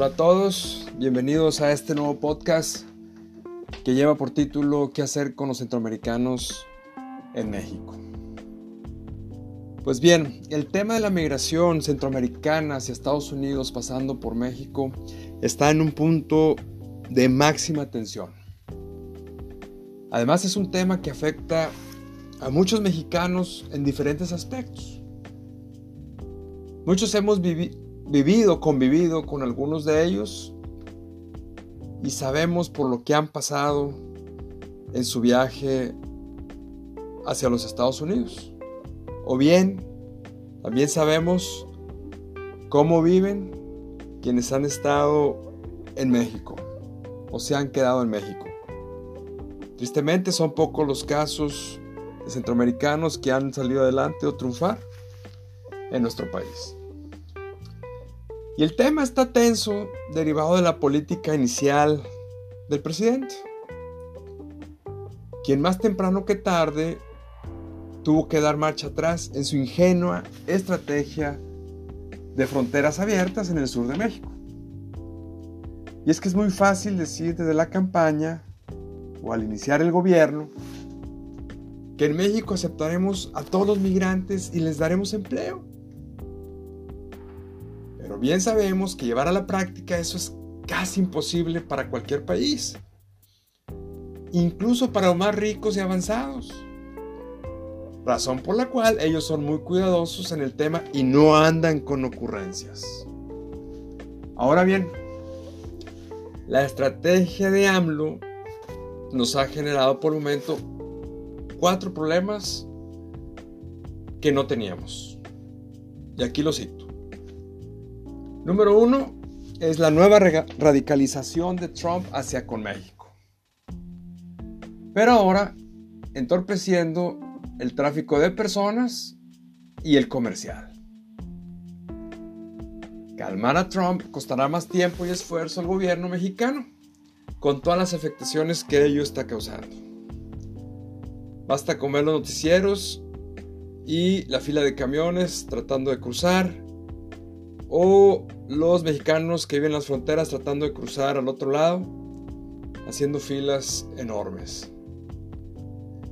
Hola a todos, bienvenidos a este nuevo podcast que lleva por título ¿Qué hacer con los centroamericanos en México? Pues bien, el tema de la migración centroamericana hacia Estados Unidos pasando por México está en un punto de máxima tensión. Además es un tema que afecta a muchos mexicanos en diferentes aspectos. Muchos hemos vivido vivido, convivido con algunos de ellos y sabemos por lo que han pasado en su viaje hacia los Estados Unidos. O bien, también sabemos cómo viven quienes han estado en México o se han quedado en México. Tristemente son pocos los casos de centroamericanos que han salido adelante o triunfar en nuestro país. Y el tema está tenso derivado de la política inicial del presidente, quien más temprano que tarde tuvo que dar marcha atrás en su ingenua estrategia de fronteras abiertas en el sur de México. Y es que es muy fácil decir desde la campaña o al iniciar el gobierno que en México aceptaremos a todos los migrantes y les daremos empleo bien sabemos que llevar a la práctica eso es casi imposible para cualquier país, incluso para los más ricos y avanzados. Razón por la cual ellos son muy cuidadosos en el tema y no andan con ocurrencias. Ahora bien, la estrategia de AMLO nos ha generado por el momento cuatro problemas que no teníamos. Y aquí lo cito. Número uno es la nueva radicalización de Trump hacia con México. Pero ahora entorpeciendo el tráfico de personas y el comercial. Calmar a Trump costará más tiempo y esfuerzo al gobierno mexicano, con todas las afectaciones que ello está causando. Basta con ver los noticieros y la fila de camiones tratando de cruzar, o los mexicanos que viven en las fronteras tratando de cruzar al otro lado, haciendo filas enormes.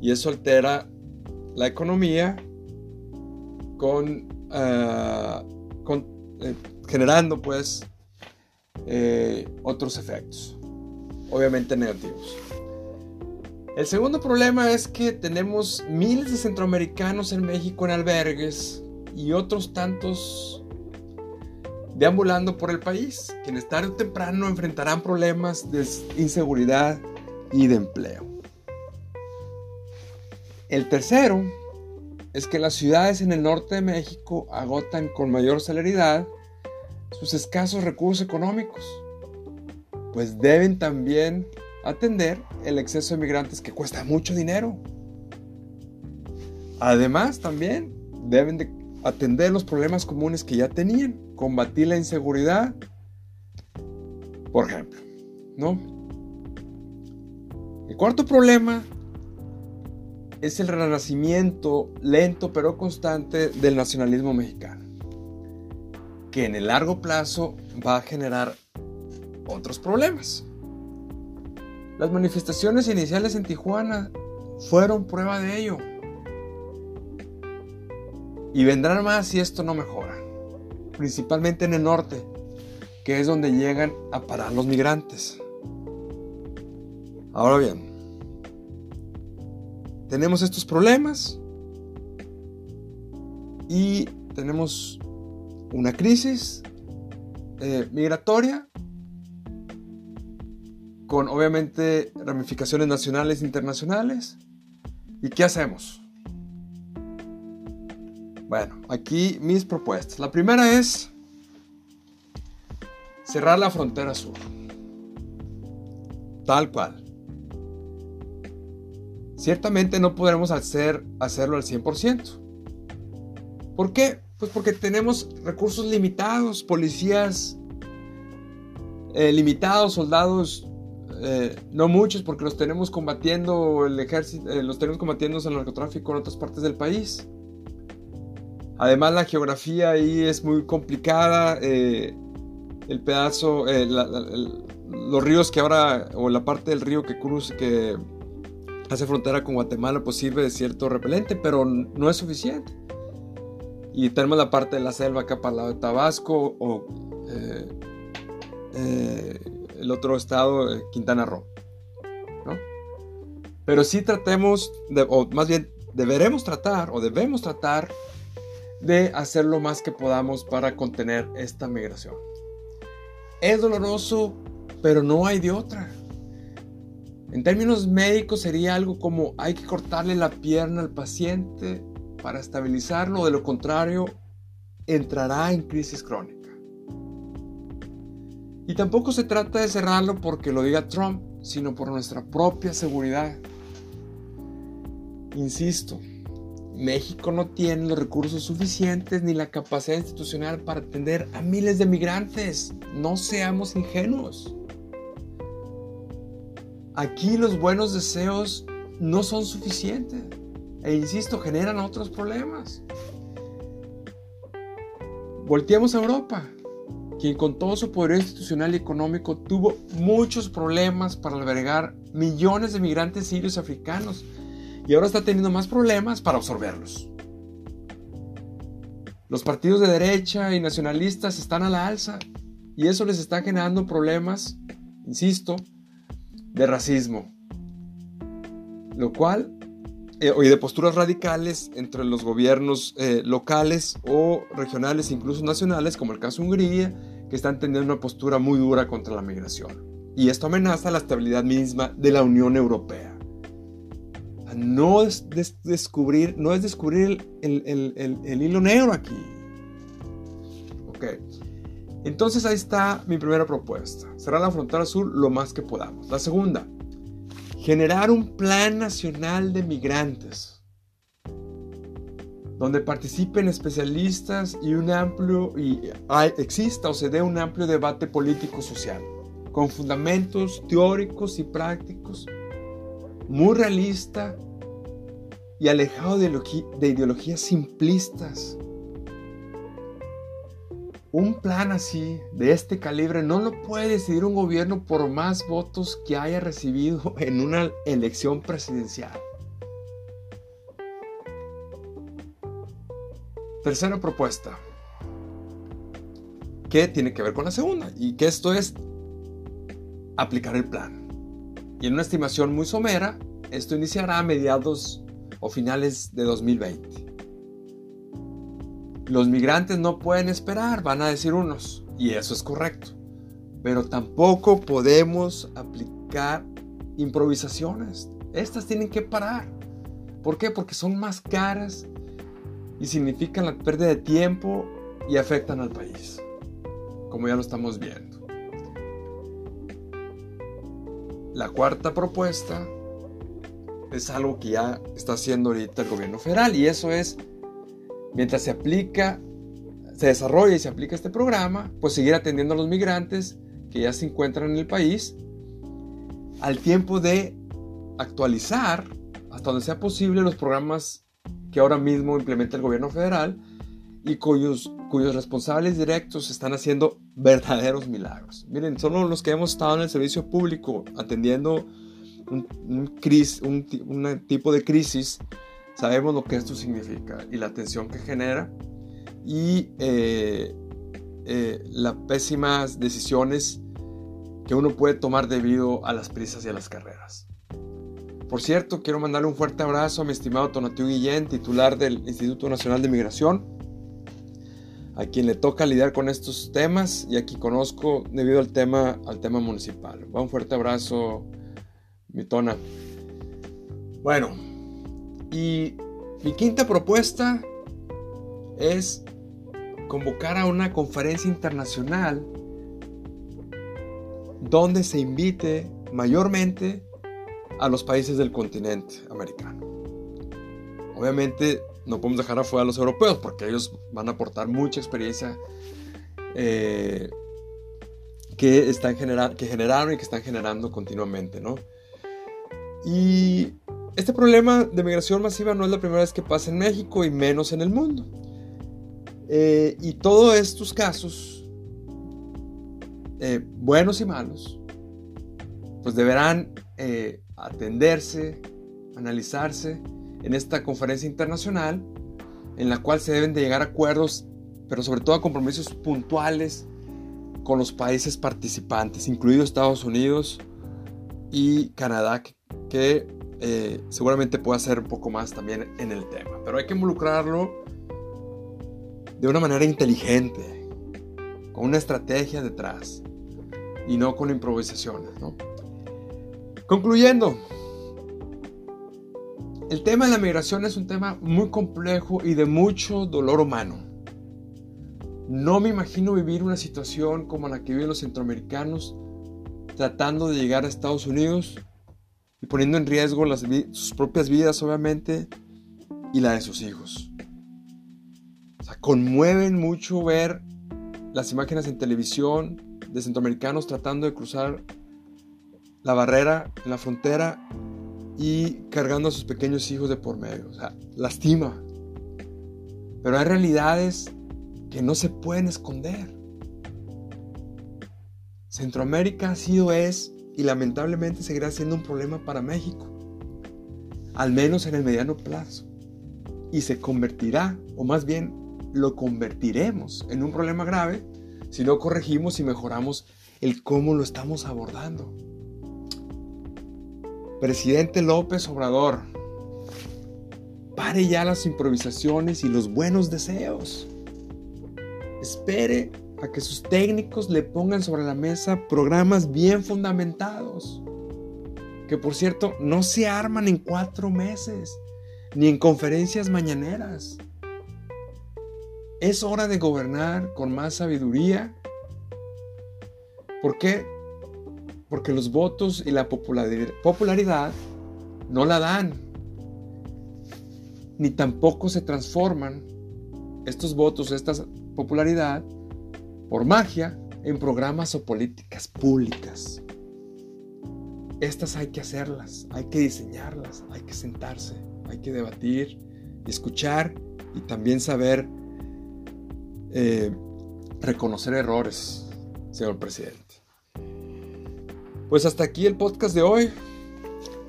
Y eso altera la economía con, ah, eh, generando pues eh, otros efectos, obviamente negativos. El segundo problema es que tenemos miles de centroamericanos en México en albergues y otros tantos deambulando por el país, quienes tarde o temprano enfrentarán problemas de inseguridad y de empleo. El tercero es que las ciudades en el norte de México agotan con mayor celeridad sus escasos recursos económicos, pues deben también atender el exceso de migrantes que cuesta mucho dinero. Además, también deben de atender los problemas comunes que ya tenían, combatir la inseguridad, por ejemplo, ¿no? El cuarto problema es el renacimiento lento pero constante del nacionalismo mexicano, que en el largo plazo va a generar otros problemas. Las manifestaciones iniciales en Tijuana fueron prueba de ello. Y vendrán más si esto no mejora. Principalmente en el norte, que es donde llegan a parar los migrantes. Ahora bien, tenemos estos problemas y tenemos una crisis eh, migratoria con obviamente ramificaciones nacionales e internacionales. ¿Y qué hacemos? Bueno, aquí mis propuestas. La primera es cerrar la frontera sur. Tal cual. Ciertamente no podremos hacer, hacerlo al 100%. ¿Por qué? Pues porque tenemos recursos limitados, policías eh, limitados, soldados eh, no muchos porque los tenemos combatiendo el ejército, eh, los tenemos combatiendo el narcotráfico en otras partes del país. Además la geografía ahí es muy complicada, eh, el pedazo, eh, los ríos que ahora, o la parte del río que cruza, que hace frontera con Guatemala, pues sirve de cierto repelente, pero no es suficiente. Y tenemos la parte de la selva acá para el lado de Tabasco o eh, el otro estado, Quintana Roo. ¿no? Pero sí tratemos, o más bien deberemos tratar, o debemos tratar de hacer lo más que podamos para contener esta migración. Es doloroso, pero no hay de otra. En términos médicos sería algo como hay que cortarle la pierna al paciente para estabilizarlo, de lo contrario entrará en crisis crónica. Y tampoco se trata de cerrarlo porque lo diga Trump, sino por nuestra propia seguridad. Insisto, México no tiene los recursos suficientes ni la capacidad institucional para atender a miles de migrantes. No seamos ingenuos. Aquí los buenos deseos no son suficientes. E insisto, generan otros problemas. Volteamos a Europa, quien con todo su poder institucional y económico tuvo muchos problemas para albergar millones de migrantes sirios africanos y ahora está teniendo más problemas para absorberlos. Los partidos de derecha y nacionalistas están a la alza y eso les está generando problemas, insisto, de racismo. Lo cual, eh, y de posturas radicales entre los gobiernos eh, locales o regionales, incluso nacionales, como el caso de Hungría, que están teniendo una postura muy dura contra la migración. Y esto amenaza la estabilidad misma de la Unión Europea no es descubrir, no es descubrir el, hilo negro aquí. Ok. Entonces ahí está mi primera propuesta. Cerrar la frontera sur lo más que podamos. La segunda, generar un plan nacional de migrantes donde participen especialistas y un amplio y exista o se dé un amplio debate político social con fundamentos teóricos y prácticos muy realista y alejado de, ideologías simplistas. Un plan así, de este calibre, no lo puede decidir un gobierno por más votos que haya recibido en una elección presidencial. Tercera propuesta, que tiene que ver con la segunda, y que esto es aplicar el plan. Y en una estimación muy somera, esto iniciará a mediados o finales de 2020. Los migrantes no pueden esperar, van a decir unos, y eso es correcto. Pero tampoco podemos aplicar improvisaciones. Estas tienen que parar. ¿Por qué? Porque son más caras y significan la pérdida de tiempo y afectan al país, como ya lo estamos viendo. La cuarta propuesta es algo que ya está haciendo ahorita el gobierno federal y eso es, mientras se aplica, se desarrolla y se aplica este programa, pues seguir atendiendo a los migrantes que ya se encuentran en el país al tiempo de actualizar hasta donde sea posible los programas que ahora mismo implementa el gobierno federal y cuyos, cuyos responsables directos están haciendo verdaderos milagros. Miren, solo los que hemos estado en el servicio público atendiendo un, tipo de crisis, sabemos lo que esto significa y la tensión que genera y eh, eh, las pésimas decisiones que uno puede tomar debido a las prisas y a las carreras. Por cierto, quiero mandarle un fuerte abrazo a mi estimado Tonatiu Guillén, titular del Instituto Nacional de Migración, a quien le toca lidiar con estos temas y a quien conozco debido al tema, al tema municipal. Un fuerte abrazo, mi tona. Bueno, y mi quinta propuesta es convocar a una conferencia internacional donde se invite mayormente a los países del continente americano. Obviamente no podemos dejar afuera a los europeos porque ellos van a aportar mucha experiencia eh, que, están que generaron y que están generando continuamente, ¿no? Y este problema de migración masiva no es la primera vez que pasa en México y menos en el mundo. Eh, y todos estos casos eh, buenos y malos, pues deberán eh, atenderse, analizarse en esta conferencia internacional en la cual se deben de llegar a acuerdos, pero sobre todo a compromisos puntuales con los países participantes, incluidos Estados Unidos y Canadá, que eh, seguramente puede hacer un poco más también en el tema. Pero hay que involucrarlo de una manera inteligente, con una estrategia detrás y no con improvisaciones. Concluyendo, el tema de la migración es un tema muy complejo y de mucho dolor humano. No me imagino vivir una situación como la que viven los centroamericanos tratando de llegar a Estados Unidos y poniendo en riesgo sus propias vidas, obviamente, y la de sus hijos. O sea, conmueven mucho ver las imágenes en televisión de centroamericanos tratando de cruzar la barrera en la frontera y cargando a sus pequeños hijos de por medio. O sea, lastima. Pero hay realidades que no se pueden esconder. Centroamérica ha sido, es y lamentablemente seguirá siendo un problema para México. Al menos en el mediano plazo. Y se convertirá, o más bien lo convertiremos en un problema grave si no corregimos y mejoramos el cómo lo estamos abordando. Presidente López Obrador, pare ya las improvisaciones y los buenos deseos. Espere a que sus técnicos le pongan sobre la mesa programas bien fundamentados, que por cierto no se arman en cuatro meses, ni en conferencias mañaneras. Es hora de gobernar con más sabiduría. ¿Por qué? porque los votos y la popularidad no la dan, ni tampoco se transforman estos votos, esta popularidad, por magia, en programas o políticas públicas. Estas hay que hacerlas, hay que diseñarlas, hay que sentarse, hay que debatir, escuchar y también saber eh, reconocer errores, señor presidente. Pues hasta aquí el podcast de hoy.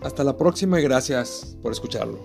Hasta la próxima y gracias por escucharlo.